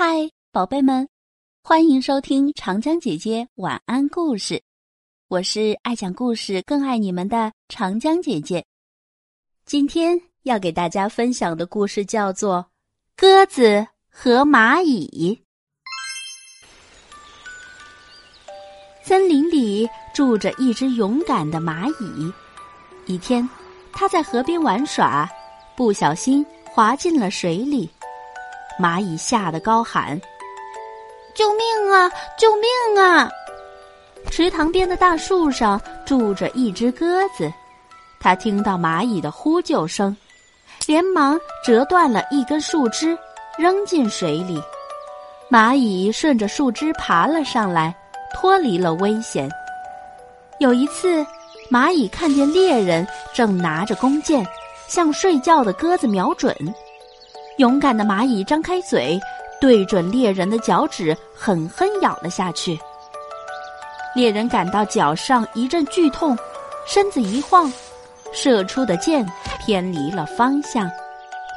嗨，宝贝们，欢迎收听长江姐姐晚安故事。我是爱讲故事、更爱你们的长江姐姐。今天要给大家分享的故事叫做《鸽子和蚂蚁》。森林里住着一只勇敢的蚂蚁。一天，它在河边玩耍，不小心滑进了水里。蚂蚁吓得高喊：“救命啊！救命啊！”池塘边的大树上住着一只鸽子，它听到蚂蚁的呼救声，连忙折断了一根树枝，扔进水里。蚂蚁顺着树枝爬了上来，脱离了危险。有一次，蚂蚁看见猎人正拿着弓箭向睡觉的鸽子瞄准。勇敢的蚂蚁张开嘴，对准猎人的脚趾狠狠咬了下去。猎人感到脚上一阵剧痛，身子一晃，射出的箭偏离了方向，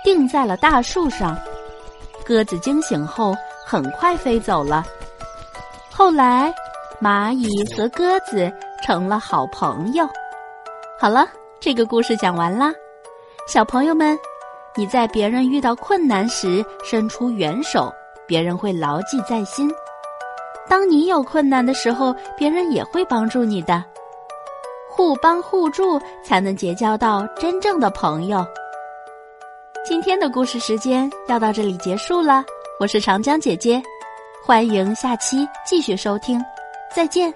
定在了大树上。鸽子惊醒后，很快飞走了。后来，蚂蚁和鸽子成了好朋友。好了，这个故事讲完啦，小朋友们。你在别人遇到困难时伸出援手，别人会牢记在心；当你有困难的时候，别人也会帮助你的。互帮互助，才能结交到真正的朋友。今天的故事时间要到这里结束了，我是长江姐姐，欢迎下期继续收听，再见。